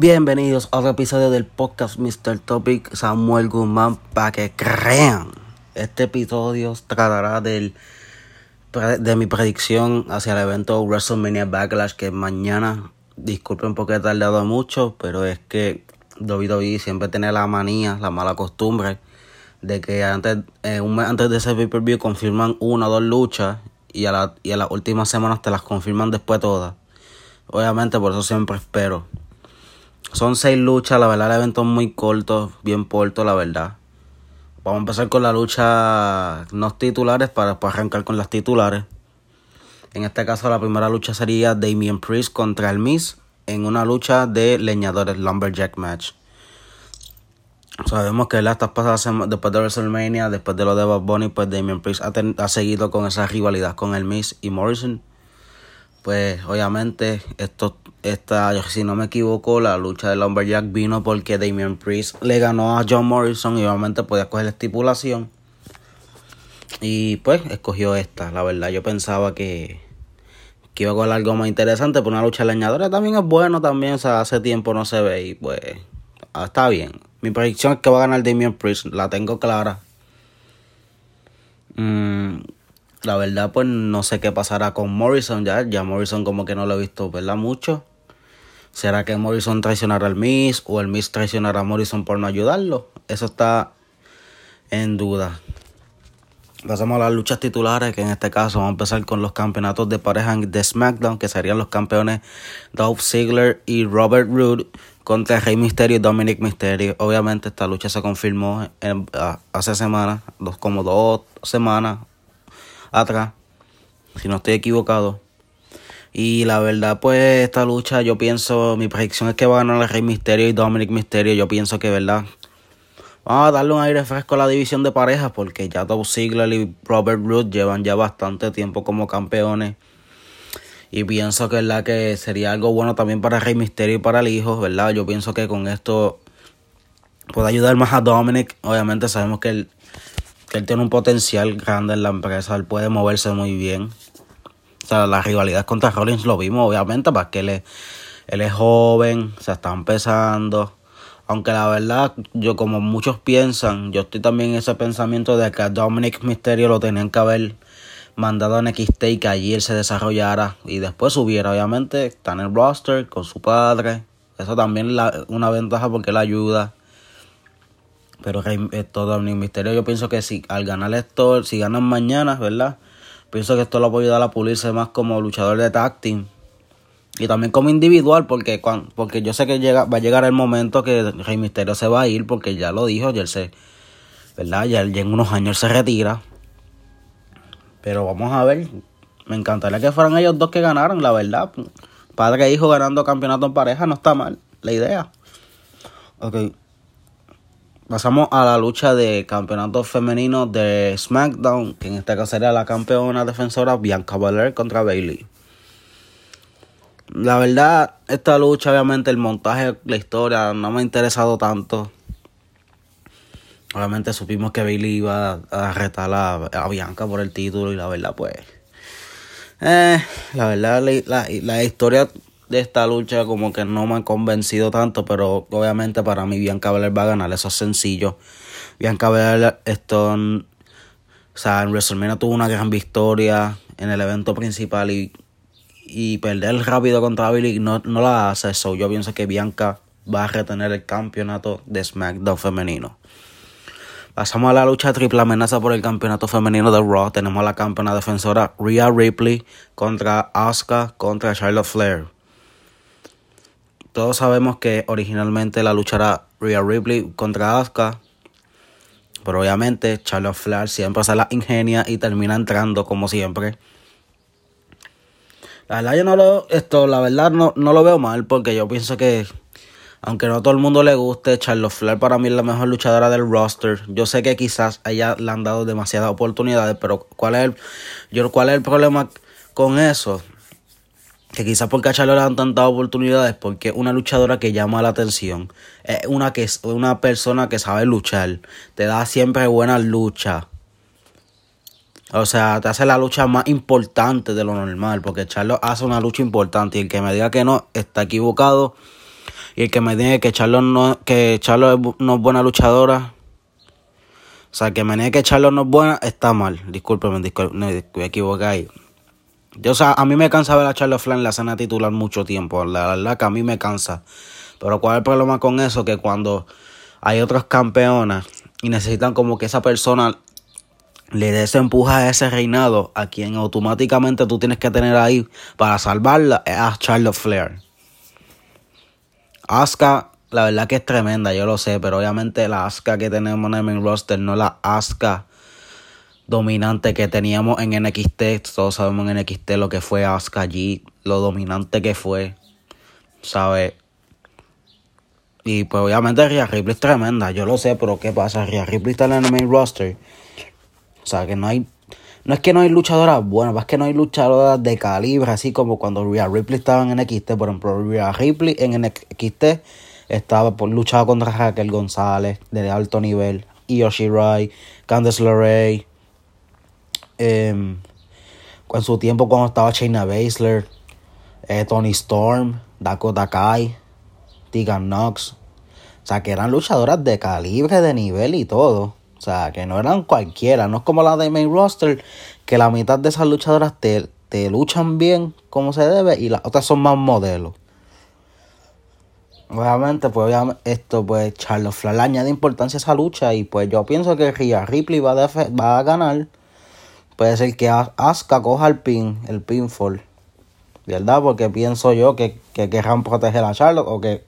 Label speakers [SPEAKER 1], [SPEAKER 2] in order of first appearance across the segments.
[SPEAKER 1] Bienvenidos a otro episodio del podcast Mr. Topic Samuel Guzmán para que crean. Este episodio tratará del, de mi predicción hacia el evento WrestleMania Backlash que mañana. Disculpen porque he tardado mucho, pero es que WWE siempre tiene la manía, la mala costumbre de que antes, eh, un mes antes de ese pay-per-view confirman una o dos luchas y a, la, y a las últimas semanas te las confirman después todas. Obviamente por eso siempre espero. Son seis luchas, la verdad el evento es muy corto, bien corto la verdad. Vamos a empezar con la lucha no titulares para después arrancar con las titulares. En este caso la primera lucha sería Damien Priest contra el Miz en una lucha de leñadores Lumberjack Match. Sabemos que estas pasadas después de WrestleMania, después de lo de Bob Bunny, pues Damien Priest ha, seguido con esa rivalidad con el Miz y Morrison. Pues obviamente esto esta, si no me equivoco, la lucha de Lumberjack vino porque Damien Priest le ganó a John Morrison y obviamente podía coger la estipulación. Y pues escogió esta, la verdad. Yo pensaba que, que iba a coger algo más interesante, pero una lucha leñadora también es bueno también. O sea, hace tiempo no se ve y pues ah, está bien. Mi predicción es que va a ganar Damien Priest, la tengo clara. Mm, la verdad, pues no sé qué pasará con Morrison ya. Ya Morrison como que no lo he visto, ¿verdad? Mucho. ¿Será que Morrison traicionará al Miss o el Miss traicionará a Morrison por no ayudarlo? Eso está en duda. Pasamos a las luchas titulares, que en este caso vamos a empezar con los campeonatos de pareja de SmackDown, que serían los campeones Dolph Ziggler y Robert Roode contra Rey Mysterio y Dominic Mysterio. Obviamente esta lucha se confirmó hace semanas, dos, como dos semanas atrás, si no estoy equivocado. Y la verdad, pues esta lucha, yo pienso, mi predicción es que va a ganar el Rey Misterio y Dominic Misterio. Yo pienso que, ¿verdad? Vamos a darle un aire fresco a la división de parejas porque ya Top Ziggler y Robert Root llevan ya bastante tiempo como campeones. Y pienso que, ¿verdad? que sería algo bueno también para el Rey Misterio y para el hijo, ¿verdad? Yo pienso que con esto puede ayudar más a Dominic. Obviamente sabemos que que él tiene un potencial grande en la empresa, él puede moverse muy bien. O sea, la rivalidad contra Rollins lo vimos, obviamente, para que él es, él joven, se está empezando. Aunque la verdad, yo como muchos piensan, yo estoy también en ese pensamiento de que a Dominic Mysterio lo tenían que haber mandado a NXT y que allí él se desarrollara y después subiera. Obviamente, está en el roster con su padre. Eso también es una ventaja porque le ayuda. Pero esto Dominic Mysterio, yo pienso que si al ganar esto, si ganan mañana, ¿verdad? Pienso que esto lo puede ayudar a pulirse más como luchador de tag. Y también como individual, porque, porque yo sé que llega, va a llegar el momento que Rey Misterio se va a ir, porque ya lo dijo, ya él se, ¿verdad? Ya, en unos años se retira. Pero vamos a ver, me encantaría que fueran ellos dos que ganaran, la verdad. Padre e hijo ganando campeonato en pareja no está mal, la idea. Ok. Pasamos a la lucha de campeonato femenino de SmackDown, que en este caso sería la campeona defensora Bianca Belair contra Bailey. La verdad, esta lucha, obviamente, el montaje, la historia, no me ha interesado tanto. Obviamente supimos que Bailey iba a retar a, Bianca por el título y la verdad, pues... Eh, la verdad, la, la historia de esta lucha como que no me ha convencido tanto, pero obviamente para mí Bianca Belair va a ganar, eso es sencillo. Bianca Belair, esto, o sea, en WrestleMania tuvo una gran victoria en el evento principal y, y perder rápido contra Billy no, no la hace eso. Yo pienso que Bianca va a retener el campeonato de SmackDown femenino. Pasamos a la lucha triple amenaza por el campeonato femenino de Raw. Tenemos a la campeona defensora Rhea Ripley contra Asuka contra Charlotte Flair todos sabemos que originalmente la luchará Rhea Ripley contra Asuka. Pero obviamente Charlotte Flair siempre se la ingenia y termina entrando como siempre. La verdad yo no lo, esto, la verdad no, no lo veo mal porque yo pienso que aunque no a todo el mundo le guste, Charlotte Flair para mí es la mejor luchadora del roster. Yo sé que quizás a ella le han dado demasiadas oportunidades, pero ¿cuál es el, yo, cuál es el problema con eso? Que quizás porque a Charlotte le dan tantas oportunidades, porque es una luchadora que llama la atención, es una, que, es una persona que sabe luchar, te da siempre buenas luchas. O sea, te hace la lucha más importante de lo normal, porque Charlotte hace una lucha importante y el que me diga que no está equivocado. Y el que me diga que Charlo no, que Charlo no es buena luchadora. O sea, que me diga que Charlo no es buena, está mal. Discúlpeme me equivoqué ahí. Yo, o a mí me cansa ver a Charlo Flair en la escena titular mucho tiempo. La verdad que a mí me cansa. Pero ¿cuál es el problema con eso? Que cuando hay otros campeonas y necesitan como que esa persona le dé ese empuje a ese reinado, a quien automáticamente tú tienes que tener ahí para salvarla, es a Charlotte Flair. Asuka, la verdad que es tremenda, yo lo sé, pero obviamente la Asuka que tenemos en el roster no la Asuka dominante que teníamos en NXT. Todos sabemos en NXT lo que fue Asuka allí, lo dominante que fue, ¿sabes? Y pues obviamente Rhea Ripley es tremenda, yo lo sé, pero ¿qué pasa? Rhea Ripley está en el main roster. O sea, que no hay... No es que no hay luchadoras buenas, es que no hay luchadoras de calibre, así como cuando Rhea Ripley estaba en NXT. Por ejemplo, Rhea Ripley en NXT estaba luchar contra Raquel González de alto nivel, Io Shirai, Candice LeRae, eh, en su tiempo cuando estaba Shayna Baszler, eh, Tony Storm, Dakota Kai, Tegan Knox. O sea, que eran luchadoras de calibre, de nivel y todo. O sea, que no eran cualquiera. No es como la de main roster, que la mitad de esas luchadoras te, te luchan bien como se debe y las otras son más modelos. Obviamente, pues obviamente, esto, pues Charles Flair le añade importancia a esa lucha y pues yo pienso que Rhea Ripley va a ganar. Puede ser que Asuka coja el pin, el pinfall. ¿Verdad? Porque pienso yo que, que querrán proteger a Charlotte o que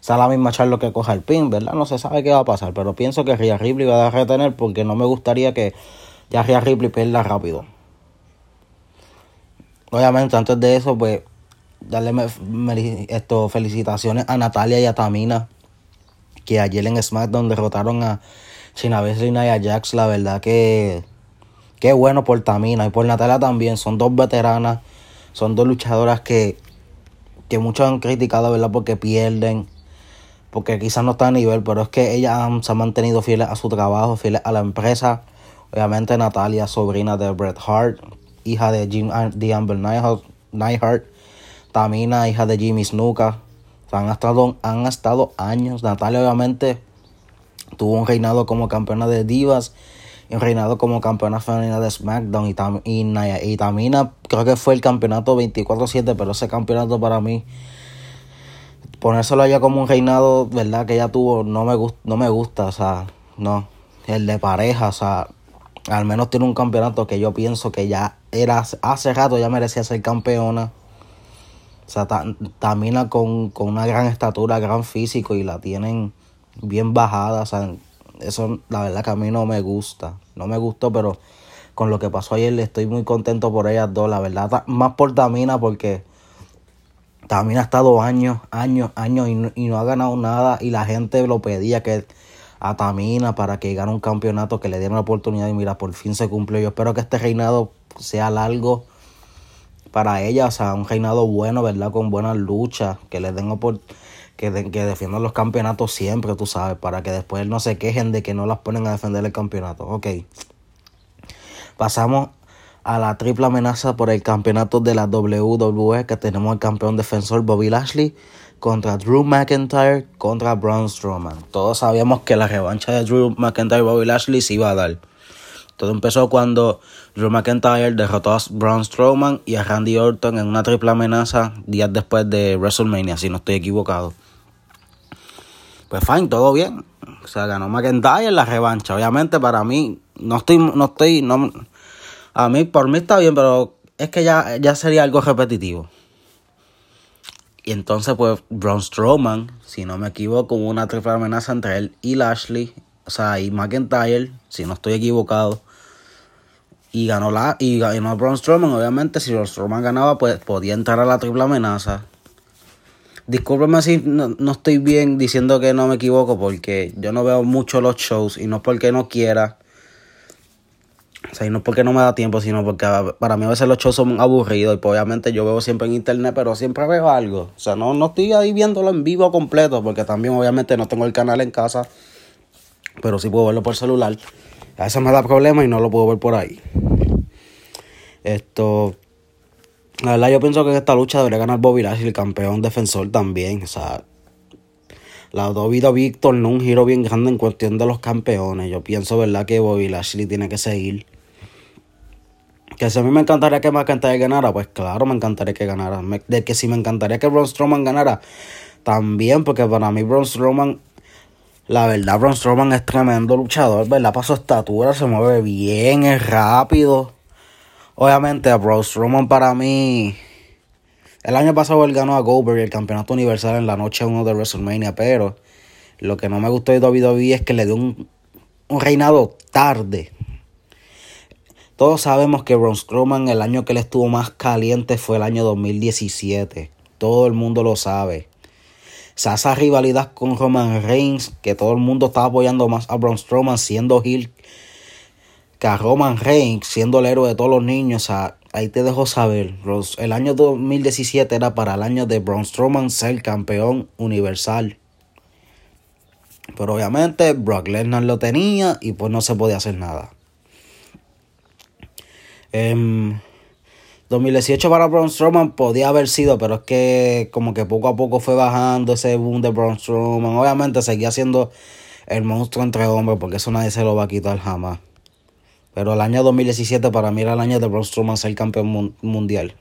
[SPEAKER 1] sea la misma Charlotte que coja el pin, ¿verdad? No se sabe qué va a pasar, pero pienso que Rhea Ripley va a retener porque no me gustaría que ya Rhea Ripley pierda rápido. Obviamente, antes de eso, pues darle esto, felicitaciones a Natalia y a Tamina, que ayer en SmackDown derrotaron a China y a Jax. La verdad que qué bueno por Tamina y por Natalia también. Son dos veteranas, son dos luchadoras que, que muchos han criticado, ¿verdad? Porque pierden, porque quizás no están a nivel, pero es que ellas se han mantenido fieles a su trabajo, fieles a la empresa. Obviamente Natalia, sobrina de Bret Hart, hija de Jim de Amber Neidhart Tamina, hija de Jimmy Snuka. han, estado, han estado años. Natalia obviamente tuvo un reinado como campeona de divas reinado como campeona femenina de SmackDown. Y, y, Tamina creo que fue el campeonato 24-7, pero ese campeonato para mí, ponérselo allá como un reinado, ¿verdad? Que ella tuvo, no me, no me gusta, o sea, no. El de pareja, o sea, al menos tiene un campeonato que yo pienso que ya era hace rato ya merecía ser campeona. O sea, Tamina con, con una gran estatura, gran físico y la tienen bien bajada. O sea, eso la verdad que a mí no me gusta. No me gustó, pero con lo que pasó ayer estoy muy contento por ellas dos. La verdad, más por Tamina porque Tamina ha estado años, años, años y no, y no ha ganado nada. Y la gente lo pedía que a Tamina para que gane un campeonato, que le dieran la oportunidad. Y mira, por fin se cumplió. Yo espero que este reinado sea largo para ella, o sea, un reinado bueno, ¿verdad? Con buenas luchas, que le den por que, defiendan los campeonatos siempre, tú sabes, para que después no se quejen de que no las ponen a defender el campeonato. Ok. Pasamos a la triple amenaza por el campeonato de la WWE, que tenemos el campeón defensor Bobby Lashley contra Drew McIntyre contra Braun Strowman. Todos sabíamos que la revancha de Drew McIntyre y Bobby Lashley se iba a dar. Todo empezó cuando Drew McIntyre derrotó a Braun Strowman y a Randy Orton en una triple amenaza días después de WrestleMania, si no estoy equivocado. Pues fine, todo bien. O sea, ganó McIntyre la revancha. Obviamente para mí, no estoy, no estoy, no, a mí, por mí está bien, pero es que ya, ya sería algo repetitivo. Y entonces, pues, Braun Strowman, si no me equivoco, hubo una triple amenaza entre él y Lashley o sea, y McIntyre, si no estoy equivocado. Y ganó la y ganó Braun Strowman. Obviamente, si Braun Strowman ganaba, pues podía entrar a la triple amenaza. Discúlpeme si no, no, estoy bien diciendo que no me equivoco, porque yo no veo mucho los shows y no es porque no quiera. O sea, y no es porque no me da tiempo, sino porque para mí a veces los shows son aburridos. Y pues obviamente yo veo siempre en internet, pero siempre veo algo. O sea, no, no estoy ahí viéndolo en vivo completo, porque también obviamente no tengo el canal en casa pero sí puedo verlo por celular. A veces me da problema y no lo puedo ver por ahí. Esto. La verdad, yo pienso que en esta lucha debería ganar Bobby Lashley, el campeón defensor también. O sea, la WWE tornó un giro bien grande en cuestión de los campeones. Yo pienso, ¿verdad?, que Bobby Lashley tiene que seguir. Que si a mí me encantaría que McIntyre ganara, pues claro, me encantaría que ganara. de que si me encantaría que Braun Strowman ganara, también, porque para mí Braun Strowman, la verdad, Braun Strowman es tremendo luchador, ¿verdad? Para su estatura, se mueve bien, es rápido. Obviamente, a Braun Strowman para mí, el año pasado él ganó a Goldberg el campeonato universal en la noche 1 de WrestleMania, pero lo que no me gustó de WWE es que le dio un, un reinado tarde. Todos sabemos que Braun Strowman el año que él estuvo más caliente fue el año 2017. Todo el mundo lo sabe. Sea, esa rivalidad con Roman Reigns, que todo el mundo estaba apoyando más a Braun Strowman siendo heel que a Roman Reigns siendo el héroe de todos los niños. O sea, ahí te dejo saber. El año 2017 era para el año de Braun Strowman ser campeón universal. Pero obviamente Brock Lesnar lo tenía y pues no se podía hacer nada. 2018 em, para Braun Strowman podía haber sido, pero es que como que poco a poco fue bajando ese boom de Braun Strowman. Obviamente seguía siendo el monstruo entre hombres, porque eso nadie se lo va a quitar jamás. Pero el año 2017 para mí era el año de Braun Strowman ser campeón mundial.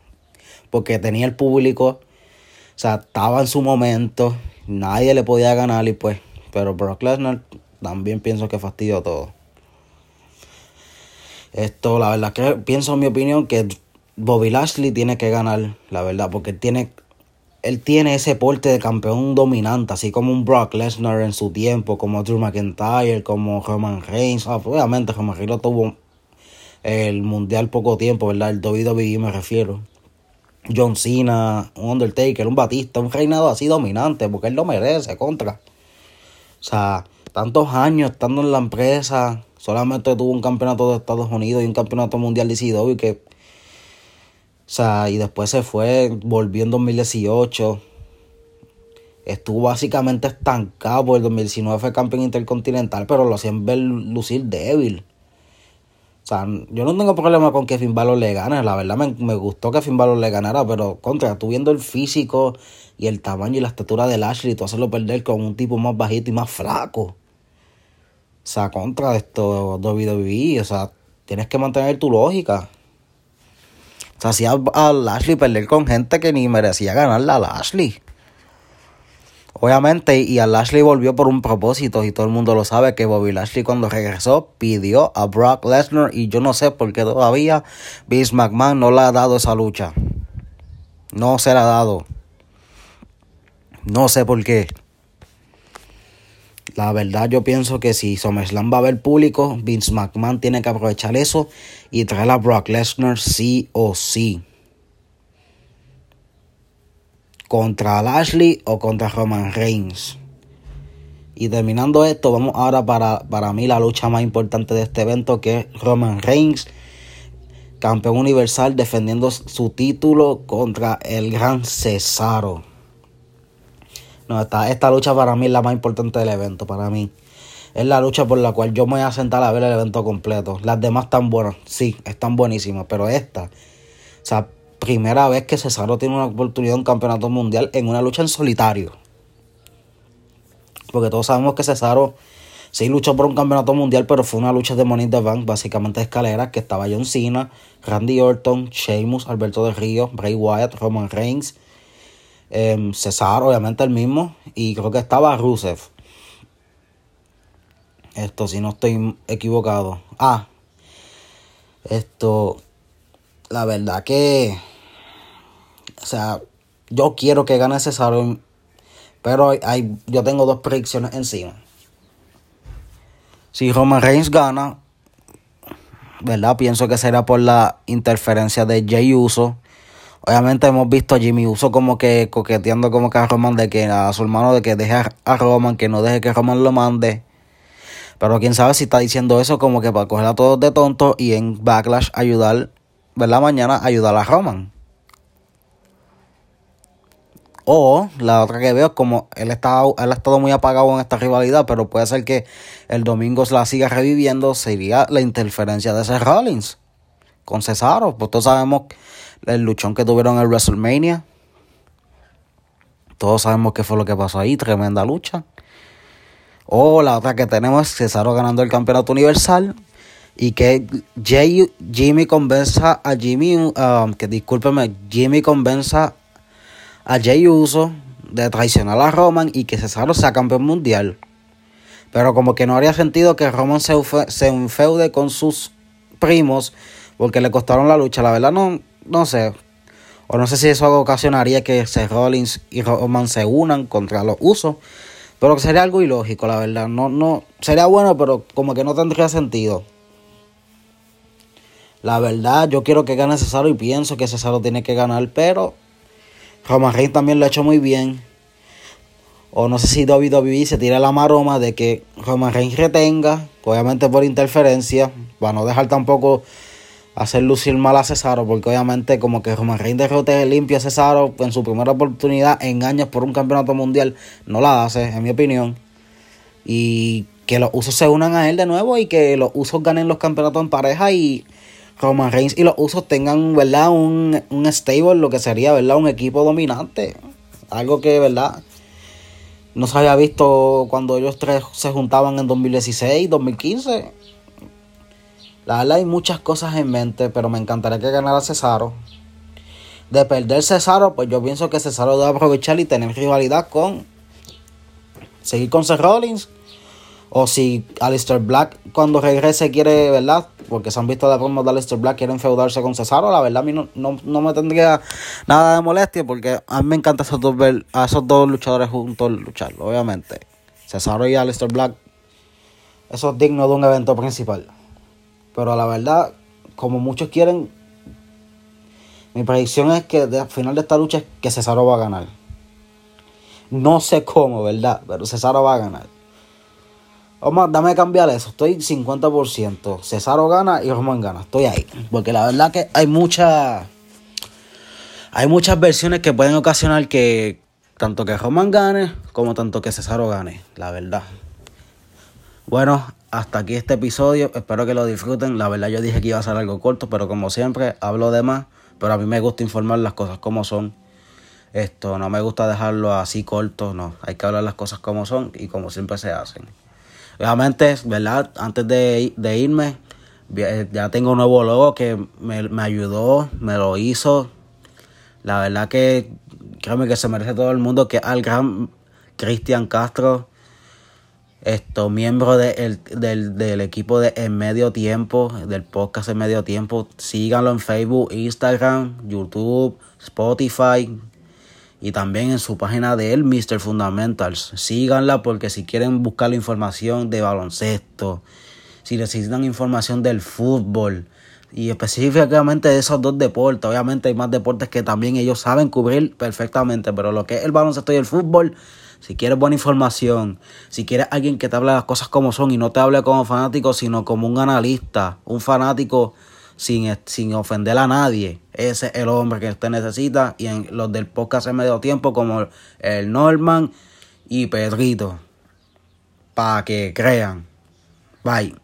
[SPEAKER 1] Porque tenía el público, o sea, estaba en su momento, nadie le podía ganar y pues, pero Brock Lesnar también pienso que fastidió todo. Esto, la verdad que pienso en mi opinión que Bobby Lashley tiene que ganar, la verdad, porque él tiene, él tiene ese porte de campeón dominante, así como un Brock Lesnar en su tiempo, como Drew McIntyre, como Roman Reigns. Obviamente Roman Reigns tuvo el mundial poco tiempo, ¿verdad? El WWE me refiero. John Cena, un Undertaker, un Batista, un reinado así dominante, porque él lo merece, contra. O sea, tantos años estando en la empresa, Solamente tuvo un campeonato de Estados Unidos y un campeonato mundial de y que... O sea, y después se fue, volvió en 2018. Estuvo básicamente estancado por el 2019 fue campeón intercontinental, pero lo hacían ver lucir débil. O sea, yo no tengo problema con que Finn le gane. La verdad me, me, gustó que Finn le ganara, pero contra, tú viendo el físico y el tamaño y la estatura de Lashley, tú hacerlo perder con un tipo más bajito y más flaco. O sea, contra esto WWE, o sea, tienes que mantener tu lógica. Sea, hacía a Lashley perder con gente que ni merecía ganarle a Lashley. Obviamente, y a Lashley volvió por un propósito, y todo el mundo lo sabe, que Bobby Lashley cuando regresó pidió a Brock Lesnar, y yo no sé por qué todavía Vince McMahon no le ha dado esa lucha. No se la ha dado. No sé por qué. La verdad yo pienso que si SummerSlam va a haber público, Vince McMahon tiene que aprovechar eso y traer a Brock Lesnar sí o sí. Contra Lashley o contra Roman Reigns. Y terminando esto, vamos ahora para, para mí la lucha más importante de este evento que es Roman Reigns, campeón universal defendiendo su título contra el gran Cesaro. No, esta, esta lucha para mí es la más importante del evento, para mí. Es la lucha por la cual yo me voy a sentar a ver el evento completo. Las demás están buenas, sí, están buenísimas, pero esta, o sea, primera vez que Cesaro tiene una oportunidad de un campeonato mundial en una lucha en solitario. Porque todos sabemos que Cesaro sí luchó por un campeonato mundial, pero fue una lucha de Money the Bank, básicamente escaleras, que estaba John Cena, Randy Orton, Sheamus, Alberto de Río, Bray Wyatt, Roman Reigns, eh, César, obviamente el mismo, y creo que estaba Rusev. Esto, si no estoy equivocado. Ah, esto, la verdad que, o sea, yo quiero que gane Cesaro, pero hay, yo tengo dos predicciones encima. Si Roman Reigns gana, ¿verdad? Pienso que será por la interferencia de Jay Uso Obviamente hemos visto a Jimmy Uso como que coqueteando como que a Roman de que a su hermano de que deje a Roman, que no deje que Roman lo mande. Pero quién sabe si está diciendo eso como que para coger a todos de tonto y en Backlash ayudar, ¿verdad? Mañana ayudar a Roman. O la otra que veo es como él, está, él ha estado muy apagado en esta rivalidad, pero puede ser que el domingo la siga reviviendo, sería la interferencia de Seth Rollins con Cesaro. Pues todos sabemos el luchón que tuvieron en WrestleMania. Todos sabemos qué fue lo que pasó ahí, tremenda lucha. O la otra que tenemos es Cesaro ganando el campeonato universal. Y que Jimmy convenza a Jimmy, um, que discúlpeme, Jimmy convenza a Jay Uso de traicionar a Roman y que Cesaro sea campeón mundial. Pero como que no haría sentido que Roman se, se enfeude con sus primos porque le costaron la lucha. La verdad no, no sé. O no sé si eso ocasionaría que Seth Rollins y Roman se unan contra los usos. Pero sería algo ilógico, la verdad. No, no, sería bueno, pero como que no tendría sentido. La verdad, yo quiero que gane Cesaro y pienso que Cesaro tiene que ganar, pero Roman Reigns también lo ha hecho muy bien. O no sé si WWE se tira la maroma de que Roman Reigns retenga, obviamente por interferencia, para no dejar tampoco hacer lucir mal a Cesaro, porque obviamente como que Roman Reigns derrote limpio a Cesaro en su primera oportunidad en años por un campeonato mundial, no la hace, en mi opinión. Y que los usos se unan a él de nuevo y que los usos ganen los campeonatos en pareja y Roman Reigns y los usos tengan, ¿verdad? Un, un stable, lo que sería, ¿verdad? Un equipo dominante. Algo que, ¿verdad? No se había visto cuando ellos tres se juntaban en 2016, 2015. La verdad hay muchas cosas en mente, pero me encantaría que ganara Cesaro. De perder Cesaro, pues yo pienso que Cesaro debe aprovechar y tener rivalidad con... Seguir con Seth Rollins. O si Alistair Black cuando regrese quiere, ¿verdad? Porque se han visto de forma de Alistair Black, quiere enfeudarse con Cesaro. La verdad a mí no, no, me tendría nada de molestia porque a mí me encanta esos dos, a esos dos luchadores juntos luchar, obviamente. Cesaro y Alistair Black, eso es digno de un evento principal. Pero la verdad, como muchos quieren, mi predicción es que al final de esta lucha es que Cesaro va a ganar. No sé cómo, ¿verdad? Pero Cesaro va a ganar. Omar, dame cambiar eso. Estoy 50%. Cesaro gana y Roman gana. Estoy ahí. Porque la verdad que hay muchas. Hay muchas versiones que pueden ocasionar que tanto que Roman gane como tanto que Cesaro gane. La verdad. Bueno, hasta aquí este episodio. Espero que lo disfruten. La verdad yo dije que iba a ser algo corto, pero como siempre hablo de más. Pero a mí me gusta informar las cosas como son. Esto no me gusta dejarlo así corto, no. Hay que hablar las cosas como son y como siempre se hacen. Obviamente, ¿verdad? Antes de, irme, ya tengo un nuevo logo que me, me, ayudó, me lo hizo. La verdad que créeme que se merece todo el mundo, que al gran Cristian Castro esto, miembro del, del, equipo de En Medio Tiempo, del podcast En Medio Tiempo. Síganlo en Facebook, Instagram, YouTube, Spotify y también en su página de él, Mr. Fundamentals. Síganla porque si quieren buscar la información de baloncesto, si necesitan información del fútbol y específicamente de esos dos deportes, obviamente hay más deportes que también ellos saben cubrir perfectamente, pero lo que es el baloncesto y el fútbol si quieres buena información, si quieres alguien que te hable las cosas como son y no te hable como fanático, sino como un analista, un fanático sin, sin ofender a nadie, ese es el hombre que usted necesita. Y en los del podcast en medio tiempo, como el Norman y Pedrito, para que crean. Bye.